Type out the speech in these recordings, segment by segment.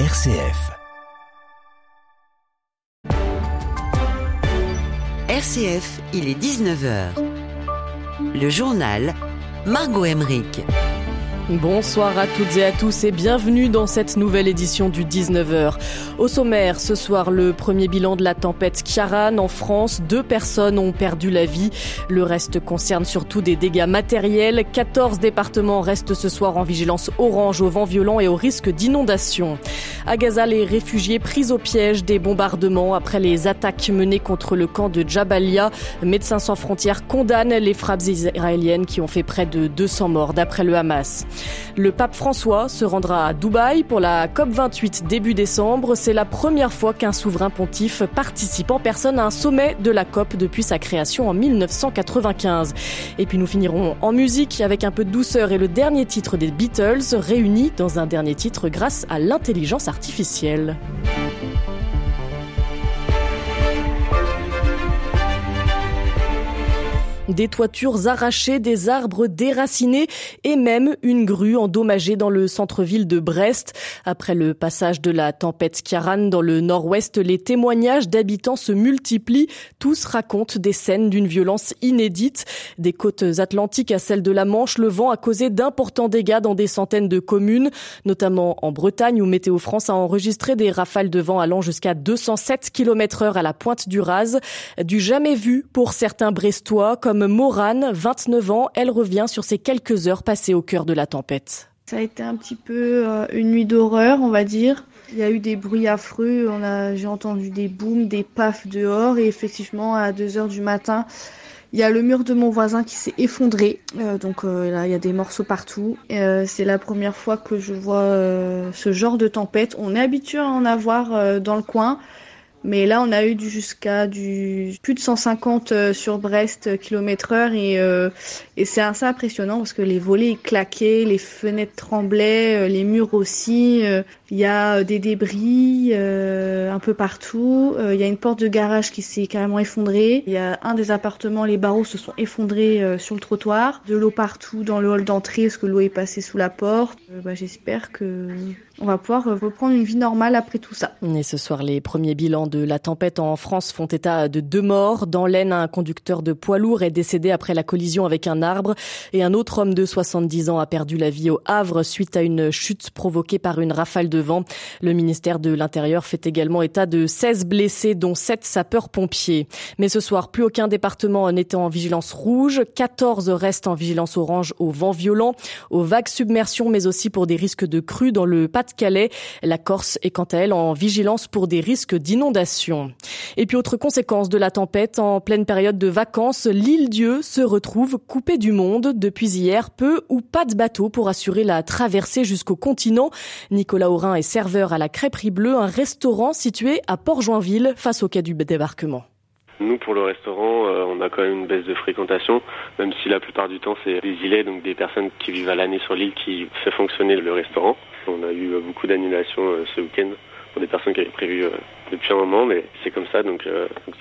RCF. RCF, il est 19h. Le journal Margot Emmerich. Bonsoir à toutes et à tous et bienvenue dans cette nouvelle édition du 19h. Au sommaire, ce soir, le premier bilan de la tempête Kiaran en France. Deux personnes ont perdu la vie. Le reste concerne surtout des dégâts matériels. 14 départements restent ce soir en vigilance orange au vent violent et au risque d'inondation. À Gaza, les réfugiés pris au piège des bombardements après les attaques menées contre le camp de Jabalia. Médecins sans frontières condamnent les frappes israéliennes qui ont fait près de 200 morts d'après le Hamas. Le pape François se rendra à Dubaï pour la COP28 début décembre. C'est la première fois qu'un souverain pontife participe en personne à un sommet de la COP depuis sa création en 1995. Et puis nous finirons en musique avec un peu de douceur et le dernier titre des Beatles réunis dans un dernier titre grâce à l'intelligence artificielle. Des toitures arrachées, des arbres déracinés et même une grue endommagée dans le centre-ville de Brest. Après le passage de la tempête Kiaran dans le nord-ouest, les témoignages d'habitants se multiplient. Tous racontent des scènes d'une violence inédite. Des côtes atlantiques à celles de la Manche, le vent a causé d'importants dégâts dans des centaines de communes, notamment en Bretagne où Météo France a enregistré des rafales de vent allant jusqu'à 207 km heure à la pointe du Raz. Du jamais vu pour certains Brestois comme Morane, 29 ans, elle revient sur ces quelques heures passées au cœur de la tempête. Ça a été un petit peu euh, une nuit d'horreur, on va dire. Il y a eu des bruits affreux, on a, j'ai entendu des booms, des pafs dehors et effectivement à 2 heures du matin, il y a le mur de mon voisin qui s'est effondré, euh, donc euh, là il y a des morceaux partout. c'est la première fois que je vois ce genre de tempête. On est habitué à en avoir dans le coin, mais là, on a eu jusqu'à du plus de 150 euh, sur Brest euh, km heure et, euh, et c'est assez impressionnant parce que les volets claquaient, les fenêtres tremblaient, les murs aussi. Il y a des débris un peu partout. Il y a une porte de garage qui s'est carrément effondrée. Il y a un des appartements, les barreaux se sont effondrés sur le trottoir. De l'eau partout dans le hall d'entrée parce que l'eau est passée sous la porte. Bah, J'espère que on va pouvoir reprendre une vie normale après tout ça. Et ce soir, les premiers bilans de la tempête en France font état de deux morts. Dans l'Aisne, un conducteur de poids lourd est décédé après la collision avec un arbre et un autre homme de 70 ans a perdu la vie au Havre suite à une chute provoquée par une rafale de vent. Le ministère de l'Intérieur fait également état de 16 blessés, dont 7 sapeurs-pompiers. Mais ce soir, plus aucun département n'était en vigilance rouge. 14 restent en vigilance orange au vent violent, aux vagues submersions, mais aussi pour des risques de crues dans le pas calais La Corse est quant à elle en vigilance pour des risques d'inondation. Et puis autre conséquence de la tempête, en pleine période de vacances, l'île Dieu se retrouve coupée du monde. Depuis hier, peu ou pas de bateau pour assurer la traversée jusqu'au continent. Nicolas Aurin est serveur à la Crêperie Bleue, un restaurant situé à Port-Joinville face au quai du débarquement. Nous, pour le restaurant, euh, on a quand même une baisse de fréquentation, même si la plupart du temps, c'est des îlets, donc des personnes qui vivent à l'année sur l'île qui fait fonctionner le restaurant. On a eu euh, beaucoup d'annulations euh, ce week-end pour des personnes qui avaient prévu depuis un moment, mais c'est comme ça, donc,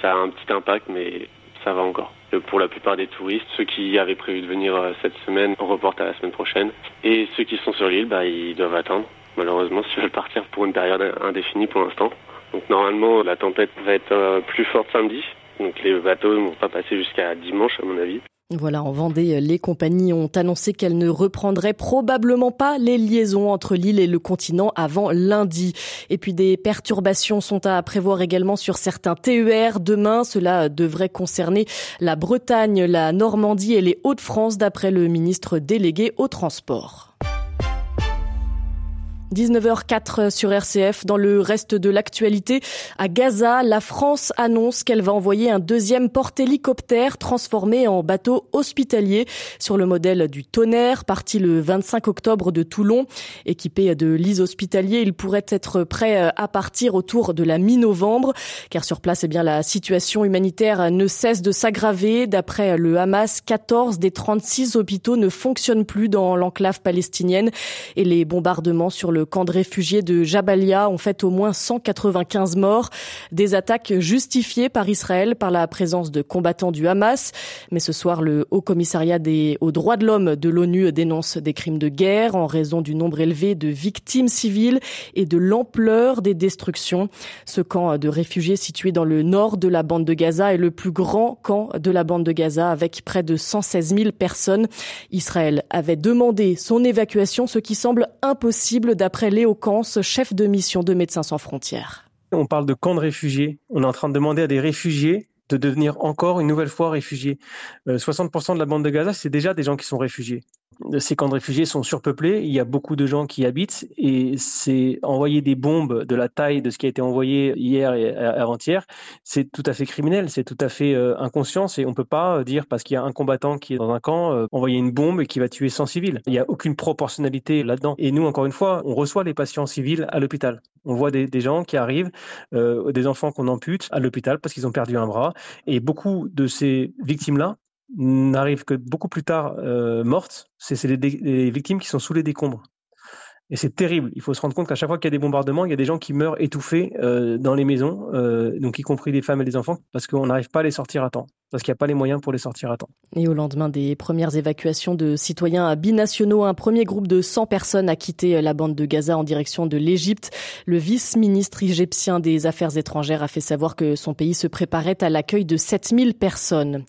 ça a un petit impact, mais ça va encore. Pour la plupart des touristes, ceux qui avaient prévu de venir cette semaine, on reporte à la semaine prochaine. Et ceux qui sont sur l'île, bah, ils doivent attendre, malheureusement, s'ils veulent partir pour une période indéfinie pour l'instant. Donc normalement, la tempête va être plus forte samedi, donc les bateaux ne vont pas passer jusqu'à dimanche à mon avis. Voilà, en Vendée, les compagnies ont annoncé qu'elles ne reprendraient probablement pas les liaisons entre l'île et le continent avant lundi. Et puis des perturbations sont à prévoir également sur certains TER. Demain, cela devrait concerner la Bretagne, la Normandie et les Hauts-de-France d'après le ministre délégué au transport. 19h04 sur RCF. Dans le reste de l'actualité, à Gaza, la France annonce qu'elle va envoyer un deuxième porte-hélicoptère transformé en bateau hospitalier sur le modèle du Tonnerre, parti le 25 octobre de Toulon. Équipé de lits hospitaliers, il pourrait être prêt à partir autour de la mi-novembre, car sur place, eh bien, la situation humanitaire ne cesse de s'aggraver. D'après le Hamas, 14 des 36 hôpitaux ne fonctionnent plus dans l'enclave palestinienne et les bombardements sur le camp de réfugiés de Jabalia ont fait au moins 195 morts. Des attaques justifiées par Israël par la présence de combattants du Hamas. Mais ce soir, le Haut Commissariat des, aux droits de l'homme de l'ONU dénonce des crimes de guerre en raison du nombre élevé de victimes civiles et de l'ampleur des destructions. Ce camp de réfugiés situé dans le nord de la bande de Gaza est le plus grand camp de la bande de Gaza avec près de 116 000 personnes. Israël avait demandé son évacuation, ce qui semble impossible Léo Kans, chef de mission de Médecins sans frontières. On parle de camp de réfugiés. On est en train de demander à des réfugiés de devenir encore une nouvelle fois réfugiés. 60% euh, de la bande de Gaza, c'est déjà des gens qui sont réfugiés ces camps de réfugiés sont surpeuplés, il y a beaucoup de gens qui y habitent et c'est envoyer des bombes de la taille de ce qui a été envoyé hier et avant-hier, c'est tout à fait criminel, c'est tout à fait euh, inconscient et on peut pas euh, dire parce qu'il y a un combattant qui est dans un camp euh, envoyer une bombe et qui va tuer 100 civils. Il n'y a aucune proportionnalité là-dedans. Et nous, encore une fois, on reçoit les patients civils à l'hôpital. On voit des, gens qui arrivent, des enfants qu'on ampute à l'hôpital parce qu'ils ont perdu un bras. Et beaucoup de ces victimes-là n'arrivent que beaucoup plus tard euh, mortes. C'est les, victimes qui sont sous les décombres. Et c'est terrible. Il faut se rendre compte qu'à chaque fois qu'il y a des bombardements, il y a des gens qui meurent étouffés euh, dans les maisons, euh, donc y compris des femmes et des enfants, parce qu'on n'arrive pas à les sortir à temps parce qu'il n'y a pas les moyens pour les sortir à temps. Et au lendemain des premières évacuations de citoyens binationaux, un premier groupe de 100 personnes a quitté la bande de Gaza en direction de l'Égypte. Le vice-ministre égyptien des Affaires étrangères a fait savoir que son pays se préparait à l'accueil de 7000 personnes.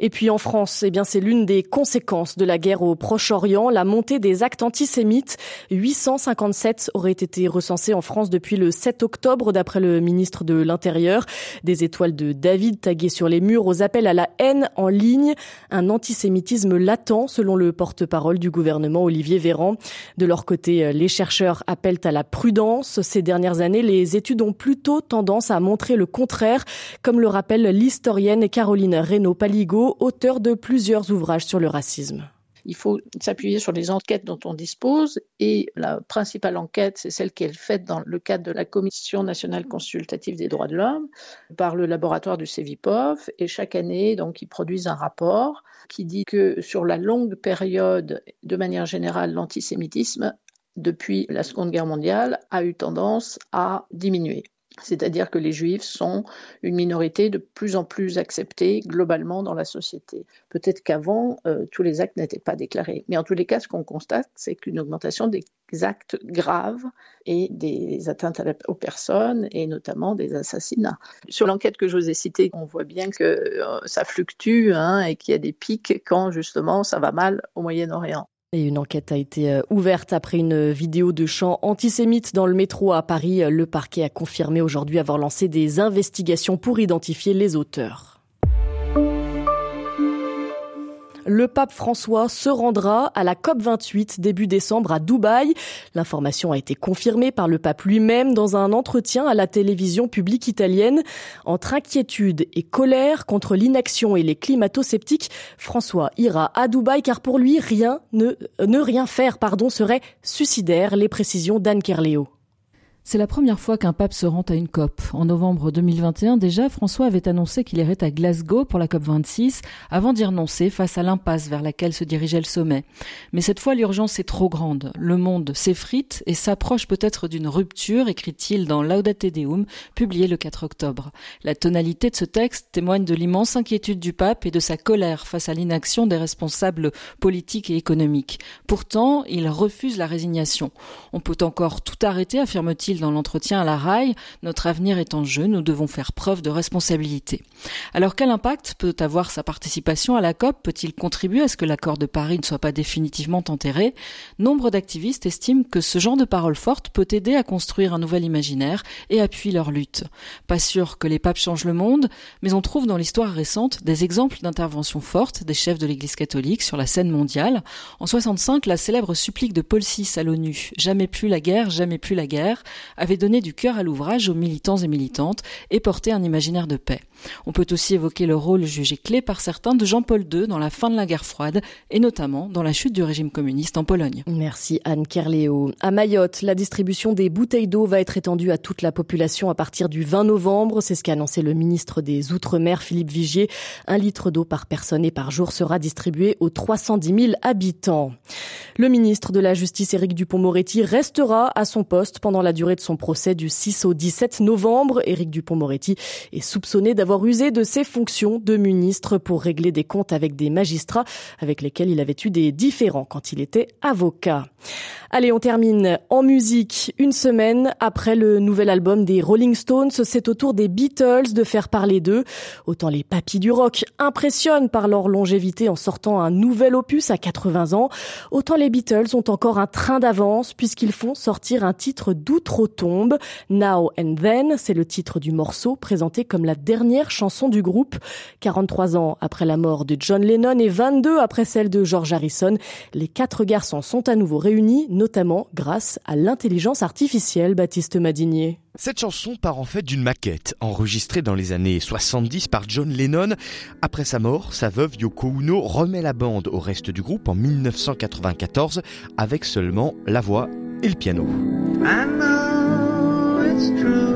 Et puis en France, eh bien c'est l'une des conséquences de la guerre au Proche-Orient, la montée des actes antisémites. 857 auraient été recensés en France depuis le 7 octobre d'après le ministre de l'Intérieur. Des étoiles de David taguées sur les murs aux appels à la haine en ligne, un antisémitisme latent selon le porte-parole du gouvernement Olivier Véran. De leur côté, euh, les chercheurs appellent à la prudence. Ces dernières années, les études ont plutôt tendance à montrer le contraire, comme le rappelle l'historienne Caroline Reynaud-Paligo, auteure de plusieurs ouvrages sur le racisme. Il faut s'appuyer sur les enquêtes dont on dispose et la principale enquête, c'est celle qui est faite dans le cadre de la Commission nationale consultative des droits de l'homme par le laboratoire du CEVIPOF et chaque année, donc, ils produisent un rapport qui dit que sur la longue période, de manière générale, l'antisémitisme depuis la Seconde Guerre mondiale a eu tendance à diminuer. C'est-à-dire que les juifs sont une minorité de plus en plus acceptée globalement dans la société. Peut-être qu'avant, euh, tous les actes n'étaient pas déclarés. Mais en tous les cas, ce qu'on constate, c'est qu'une augmentation des actes graves et des atteintes aux personnes et notamment des assassinats. Sur l'enquête que je vous ai citée, on voit bien que euh, ça fluctue hein, et qu'il y a des pics quand justement ça va mal au Moyen-Orient. Et une enquête a été euh, ouverte après une vidéo de chant antisémite dans le métro à Paris. Le parquet a confirmé aujourd'hui avoir lancé des investigations pour identifier les auteurs. Le pape François se rendra à la COP28 début décembre à Dubaï. L'information a été confirmée par le pape lui-même dans un entretien à la télévision publique italienne. Entre inquiétude et colère contre l'inaction et les climato-sceptiques, François ira à Dubaï car pour lui, rien ne, ne rien faire, pardon, serait suicidaire. Les précisions d'Anne Kerléo. C'est la première fois qu'un pape se rend à une COP. En novembre 2021, déjà, François avait annoncé qu'il irait à Glasgow pour la COP 26, avant d'y renoncer face à l'impasse vers laquelle se dirigeait le sommet. Mais cette fois, l'urgence est trop grande. Le monde s'effrite et s'approche peut-être d'une rupture, écrit-il dans Laudate Deum, publié le 4 octobre. La tonalité de ce texte témoigne de l'immense inquiétude du pape et de sa colère face à l'inaction des responsables politiques et économiques. Pourtant, il refuse la résignation. On peut encore tout arrêter, affirme-t-il dans l'entretien à la RAI, notre avenir est en jeu, nous devons faire preuve de responsabilité. Alors quel impact peut avoir sa participation à la COP? Peut-il contribuer à ce que l'accord de Paris ne soit pas définitivement enterré? Nombre d'activistes estiment que ce genre de parole forte peut aider à construire un nouvel imaginaire et appuie leur lutte. Pas sûr que les papes changent le monde, mais on trouve dans l'histoire récente des exemples d'interventions fortes des chefs de l'Église catholique sur la scène mondiale. En 65, la célèbre supplique de Paul VI à l'ONU, jamais plus la guerre, jamais plus la guerre, avait donné du cœur à l'ouvrage aux militants et militantes et porté un imaginaire de paix. On peut aussi évoquer le rôle jugé clé par certains de Jean-Paul II dans la fin de la guerre froide et notamment dans la chute du régime communiste en Pologne. Merci Anne Kerléo. À Mayotte, la distribution des bouteilles d'eau va être étendue à toute la population à partir du 20 novembre. C'est ce qu'a annoncé le ministre des Outre-mer, Philippe Vigier. Un litre d'eau par personne et par jour sera distribué aux 310 000 habitants. Le ministre de la Justice, Éric Dupont-Moretti, restera à son poste pendant la durée de son procès du 6 au 17 novembre. Éric Dupont-Moretti est soupçonné d'avoir usé de ses fonctions de ministre pour régler des comptes avec des magistrats avec lesquels il avait eu des différends quand il était avocat. Allez, on termine en musique. Une semaine après le nouvel album des Rolling Stones, c'est au tour des Beatles de faire parler d'eux. Autant les papis du rock impressionnent par leur longévité en sortant un nouvel opus à 80 ans, autant les Beatles ont encore un train d'avance puisqu'ils font sortir un titre Now and Then, c'est le titre du morceau présenté comme la dernière chanson du groupe. 43 ans après la mort de John Lennon et 22 après celle de George Harrison, les quatre garçons sont à nouveau réunis notamment grâce à l'intelligence artificielle, Baptiste Madinier. Cette chanson part en fait d'une maquette enregistrée dans les années 70 par John Lennon. Après sa mort, sa veuve Yoko Ono remet la bande au reste du groupe en 1994 avec seulement la voix et le piano. It's true.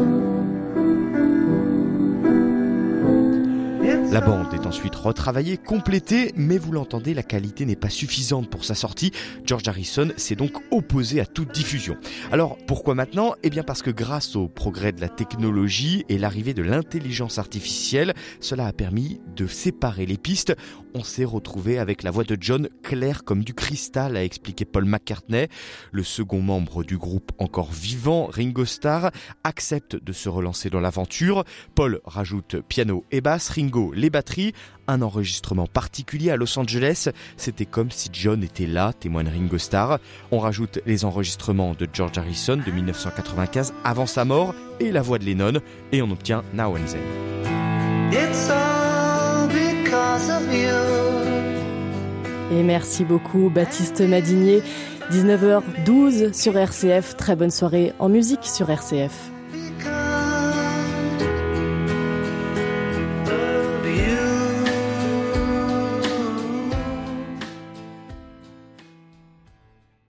La bande est ensuite retravaillée, complétée, mais vous l'entendez, la qualité n'est pas suffisante pour sa sortie. George Harrison s'est donc opposé à toute diffusion. Alors pourquoi maintenant? Eh bien parce que grâce au progrès de la technologie et l'arrivée de l'intelligence artificielle, cela a permis de séparer les pistes. On s'est retrouvé avec la voix de John claire comme du cristal, a expliqué Paul McCartney. Le second membre du groupe encore vivant, Ringo Starr, accepte de se relancer dans l'aventure. Paul rajoute piano et basse, Ringo les batteries, un enregistrement particulier à Los Angeles. C'était comme si John était là, témoigne Ringo Starr. On rajoute les enregistrements de George Harrison de 1995 avant sa mort et la voix de Lennon et on obtient Now and Then. Et merci beaucoup Baptiste Madinier. 19h12 sur RCF. Très bonne soirée en musique sur RCF.